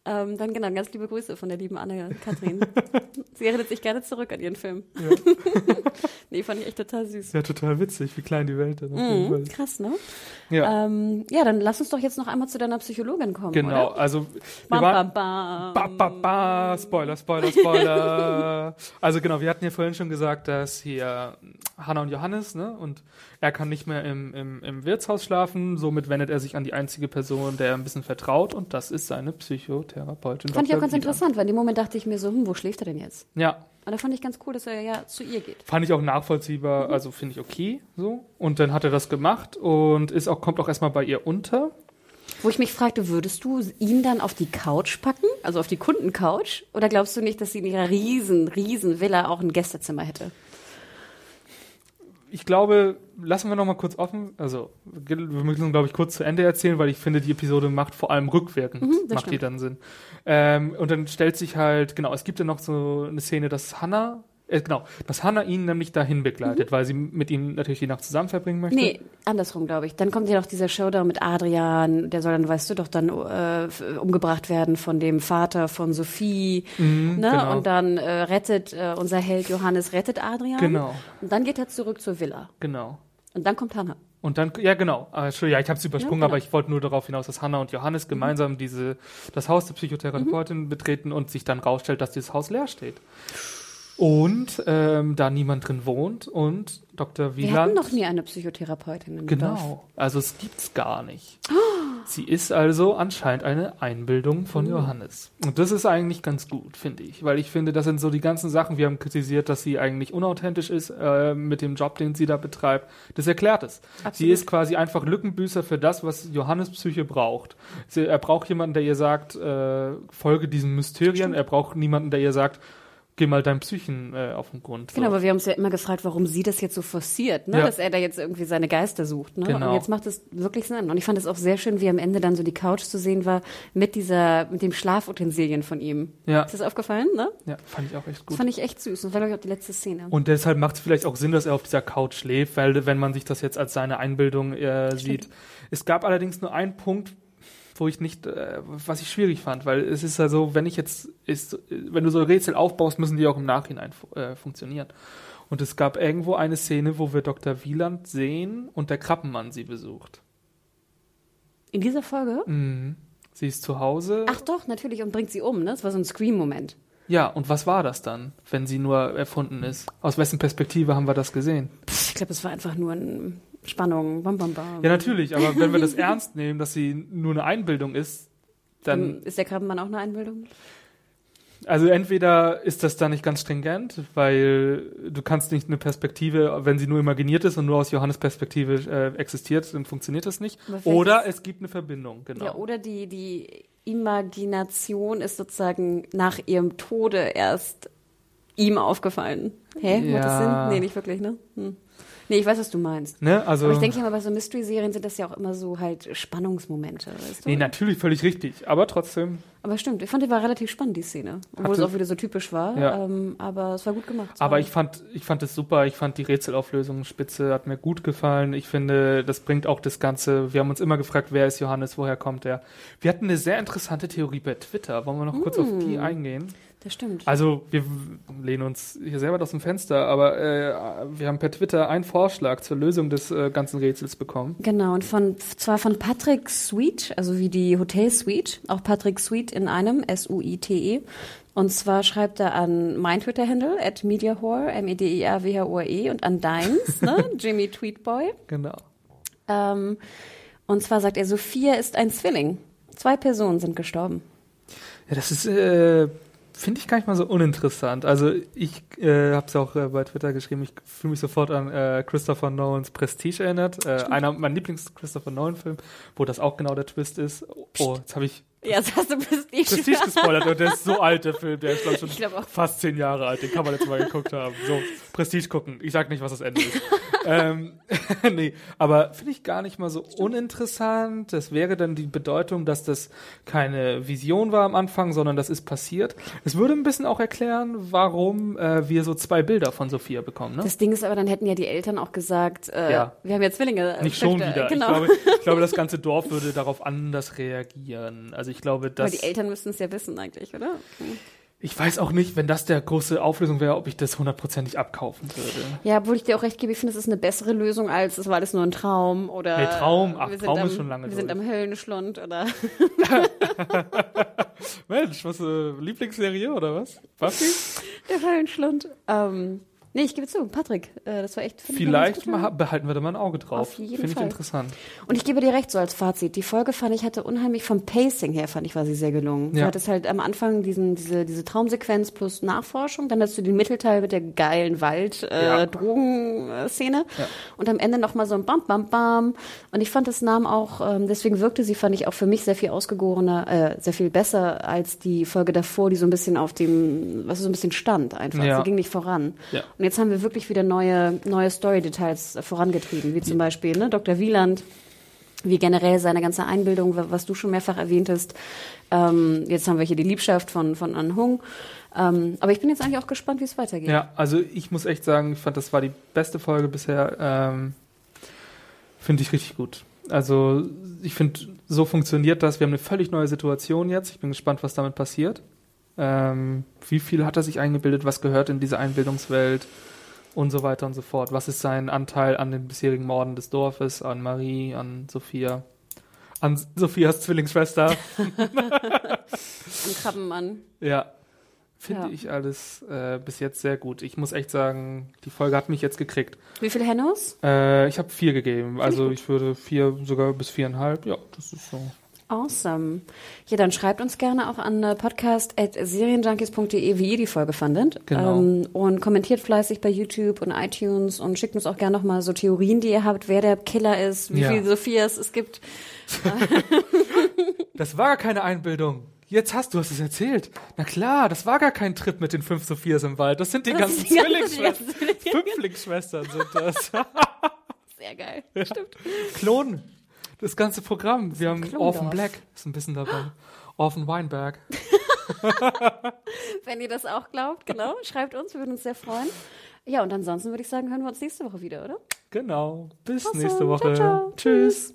ähm, dann genau, ganz liebe Grüße von der lieben Anne-Kathrin. Sie erinnert sich gerne zurück an ihren Film. Ja. nee, fand ich echt total süß. Ja, total witzig, wie klein die Welt ist. auf jeden Mhm, Fall. krass, ne? Ja, Ähm, ja, dann lass uns doch jetzt noch einmal zu deiner Psychologin kommen, genau. oder? Also Bam, bam, bam. Ba, ba, ba, Spoiler, Spoiler, Spoiler. also genau, wir hatten ja vorhin schon gesagt, dass hier Hannah und Johannes, ne, und er kann nicht mehr im, im, im Wirtshaus schlafen, somit wendet er sich an die einzige Person, der er ein bisschen vertraut, und das ist seine Psychotherapeutin. Fand ich auch Dr. ganz Wieland. interessant, weil in dem Moment dachte ich mir so, hm, wo schläft er denn jetzt? Ja, Und da fand ich ganz cool, dass er ja zu ihr geht. fand ich auch nachvollziehbar, also finde ich okay, so. Und dann hat er das gemacht und ist auch, kommt auch erstmal bei ihr unter. Wo ich mich fragte, würdest du ihn dann auf die Couch packen, also auf die Kundencouch? Oder glaubst du nicht, dass sie in ihrer riesen, riesen Villa auch ein Gästezimmer hätte? Ich glaube, lassen wir noch mal kurz offen. Also, wir müssen, glaube ich, kurz zu Ende erzählen, weil ich finde, die Episode macht vor allem rückwirkend, Mhm, macht die stimmt. dann Sinn. Ähm, und dann stellt sich halt, genau, es gibt ja noch so eine Szene, dass Hannah, äh, genau, dass Hannah ihn nämlich dahin begleitet, weil sie mit ihm natürlich die Nacht zusammen verbringen möchte. Mhm. Nee, andersrum, glaube ich. Dann kommt ja noch dieser Showdown mit Adrian, der soll dann, weißt du, doch dann äh, umgebracht werden von dem Vater von Sophie. ne? genau. Und dann äh, rettet äh, unser Held Johannes, rettet Adrian. Genau, Und dann geht er zurück zur Villa. genau. Und dann kommt Hannah. Und dann, ja genau, äh, Entschuldigung, ja, ich habe es übersprungen, Ja, genau. aber ich wollte nur darauf hinaus, dass Hannah und Johannes gemeinsam diese, das Haus der Psychotherapeutin betreten und sich dann rausstellt, dass dieses Haus leer steht. Und ähm, da niemand drin wohnt und Dr. Wir Wieland. hatten noch nie eine Psychotherapeutin im Dorf. Genau, also es gibt's gar nicht. Sie ist also anscheinend eine Einbildung von Johannes. Und das ist eigentlich ganz gut, finde ich. Weil ich finde, das sind so die ganzen Sachen, wir haben kritisiert, dass sie eigentlich unauthentisch ist äh, mit dem Job, den sie da betreibt. Das erklärt es. Sie Absolut. ist quasi einfach Lückenbüßer für das, was Johannes Psyche braucht. Sie, er braucht jemanden, der ihr sagt, äh, folge diesen Mysterien. Er braucht niemanden, der ihr sagt, geh mal deinem Psychen äh, auf den Grund. So. Genau, aber wir haben uns ja immer gefragt, warum sie das jetzt so forciert, ne? Ja. dass er da jetzt irgendwie seine Geister sucht. Ne? Genau. Und jetzt macht es wirklich Sinn. Und ich fand es auch sehr schön, wie am Ende dann so die Couch zu sehen war mit dieser, mit dem Schlafutensilien von ihm. Ja. Ist das aufgefallen? Ne? ja, fand ich auch echt Das gut. fand ich echt süß. Und das war, glaube ich, auch die letzte Szene. Und deshalb macht es vielleicht auch Sinn, dass er auf dieser Couch schläft, weil wenn man sich das jetzt als seine Einbildung äh, sieht. Es gab allerdings nur einen Punkt, wo ich nicht, äh, was ich schwierig fand, weil es ist ja so, wenn ich jetzt, ist, wenn du so Rätsel aufbaust, müssen die auch im Nachhinein äh, funktionieren. Und es gab irgendwo eine Szene, wo wir Dr. Wieland sehen und der Krabbenmann sie besucht. In dieser Folge? Mhm. Sie ist zu Hause. Ach doch, natürlich, und bringt sie um, ne? Das war so ein Scream-Moment. Ja, und was war das dann, wenn sie nur erfunden ist? Aus wessen Perspektive haben wir das gesehen? Pff, Ich glaube, es war einfach nur eine Spannung. Bam, bam, bam. Ja, natürlich, aber wenn wir das ernst nehmen, dass sie nur eine Einbildung ist, dann, Ähm, Ist der Krabbenmann auch eine Einbildung? also entweder ist das da nicht ganz stringent, weil du kannst nicht eine Perspektive, wenn sie nur imaginiert ist und nur aus Johannes Perspektive äh, existiert, dann funktioniert das nicht. Oder es gibt eine Verbindung, genau. Ja, oder die, die Imagination ist sozusagen nach ihrem Tode erst ihm aufgefallen. Hä? Macht das Ja. Sinn? Nee, nicht wirklich, ne? Hm. Nee, ich weiß, was du meinst. ne? Also, Aber ich denke immer, bei so Mystery-Serien sind das ja auch immer so halt Spannungsmomente, weißt du? nee, natürlich völlig richtig, aber trotzdem, Aber stimmt, ich fand, die war relativ spannend, die Szene. Obwohl Hatte- es auch wieder so typisch war. Ja. Ähm, aber es war gut gemacht. Aber ich fand, ich fand es super. Ich fand die Rätselauflösung spitze, hat mir gut gefallen. Ich finde, das bringt auch das Ganze. Wir haben uns immer gefragt, wer ist Johannes, woher kommt er? Wir hatten eine sehr interessante Theorie bei Twitter. Wollen wir noch kurz auf die eingehen? Das stimmt. Also, wir lehnen uns hier selber aus dem Fenster, aber äh, wir haben per Twitter einen Vorschlag zur Lösung des äh, ganzen Rätsels bekommen. Genau, und von zwar von Patrick Sweet, also wie die Hotel Suite, auch Patrick Sweet in einem, S-U-I-T-E. Und zwar schreibt er an mein Twitter-Handle, at mediahore, M-E-D-I-A-W-H-O-R-E, und an deins, ne, Jimmy Tweetboy. Genau. Ähm, und zwar sagt er, Sophia ist ein Zwilling. Zwei Personen sind gestorben. Ja, das ist, äh, finde ich gar nicht mal so uninteressant. Also ich äh, habe es auch äh, bei Twitter geschrieben, ich fühle mich sofort an äh, Christopher Nolans Prestige erinnert. Äh, einer meiner Lieblings-Christopher Nolan-Film, wo das auch genau der Twist ist. Oh, jetzt habe ich Ja, das hast du Prestige. Prestige gespoilert und der ist so alt, der Film, der ist glaub, schon Ich glaub auch. fast zehn Jahre alt, den kann man jetzt mal geguckt haben. So, Prestige gucken. Ich sag nicht, was das Ende ist. ähm, nee, aber finde ich gar nicht mal so uninteressant. Das wäre dann die Bedeutung, dass das keine Vision war am Anfang, sondern das ist passiert. Es würde ein bisschen auch erklären, warum äh, wir so zwei Bilder von Sophia bekommen. Ne? Das Ding ist aber, dann hätten ja die Eltern auch gesagt, äh, Ja. wir haben ja Zwillinge. nicht schon Töchter. wieder. Genau. Ich, glaube, ich glaube, das ganze Dorf würde darauf anders reagieren. Also ich glaube, aber dass die Eltern müssten es ja wissen eigentlich, oder? Ich weiß auch nicht, wenn das der große Auflösung wäre, ob ich das hundertprozentig abkaufen würde. Ja, obwohl ich dir auch recht gebe, ich finde, es ist eine bessere Lösung, als es war alles nur ein Traum oder. Nee, Traum, ach, wir sind Traum am, ist schon lange Wir sind durch. am Höllenschlund oder. Mensch, was äh, Lieblingsserie oder was? Buffy? Der Höllenschlund. Ähm, nee, ich gebe zu, Patrick, äh, das war echt. Vielleicht mal, behalten wir da mal ein Auge drauf. Auf jeden Finde ich Fall. interessant. Und ich gebe dir recht, so als Fazit. Die Folge fand ich hatte unheimlich vom Pacing her, fand ich, war sie sehr gelungen. Du Ja. hattest halt am Anfang diesen, diese, diese Traumsequenz plus Nachforschung, dann hast du den Mittelteil mit der geilen Wald, äh, Ja. Drogenszene Ja. und am Ende nochmal so ein Bam, Bam, Bam. Und ich fand, das nahm auch, ähm, deswegen wirkte sie, fand ich, auch für mich sehr viel ausgegorener, äh, sehr viel besser als die Folge davor, die so ein bisschen auf dem, was so ein bisschen stand einfach. Ja. Sie ging nicht voran. Ja. Und jetzt haben wir wirklich wieder neue, neue Story-Details äh, vorangetrieben, wie zum Beispiel ne, Dr. Wieland, wie generell seine ganze Einbildung, wa- was du schon mehrfach erwähntest. Ähm, jetzt haben wir hier die Liebschaft von, von An Hung. Ähm, aber ich bin jetzt eigentlich auch gespannt, wie es weitergeht. Ja, also ich muss echt sagen, ich fand, das war die beste Folge bisher. Ähm, finde ich richtig gut. Also ich finde, so funktioniert das. Wir haben eine völlig neue Situation jetzt. Ich bin gespannt, was damit passiert. Ähm, wie viel hat er sich eingebildet? Was gehört in diese Einbildungswelt? Und so weiter und so fort. Was ist sein Anteil an den bisherigen Morden des Dorfes, an Marie, an Sophia? An Sophias Zwillingsschwester. Ein Krabbenmann. Ja. Finde Ja. ich alles äh, bis jetzt sehr gut. Ich muss echt sagen, die Folge hat mich jetzt gekriegt. Wie viele Hennos? Äh, ich habe vier gegeben. Also ich würde vier, sogar bis viereinhalb. Ja, das ist so. Awesome. Ja, dann schreibt uns gerne auch an äh, podcast.serienjunkies.de, wie ihr die Folge fandet. Genau. Ähm, und kommentiert fleißig bei YouTube und iTunes und schickt uns auch gerne nochmal so Theorien, die ihr habt, wer der Killer ist, wie Ja. viele Sophias es gibt. Das war gar keine Einbildung. Jetzt hast du es erzählt. Na klar, das war gar kein Trip mit den fünf Sophias im Wald. Das sind die Das ganzen Zwillingsschwestern. Zwillinge. Fünflingsschwestern sind das. Sehr geil. Stimmt. Klon. Das ganze Programm. Wir haben. Orphan Black. Ist ein bisschen dabei. Orphan Weinberg. Wenn ihr das auch glaubt, genau, schreibt uns, wir würden uns sehr freuen. Ja, und ansonsten würde ich sagen, hören wir uns nächste Woche wieder, oder? Genau. Bis Awesome. nächste Woche. Ciao, ciao. Tschüss.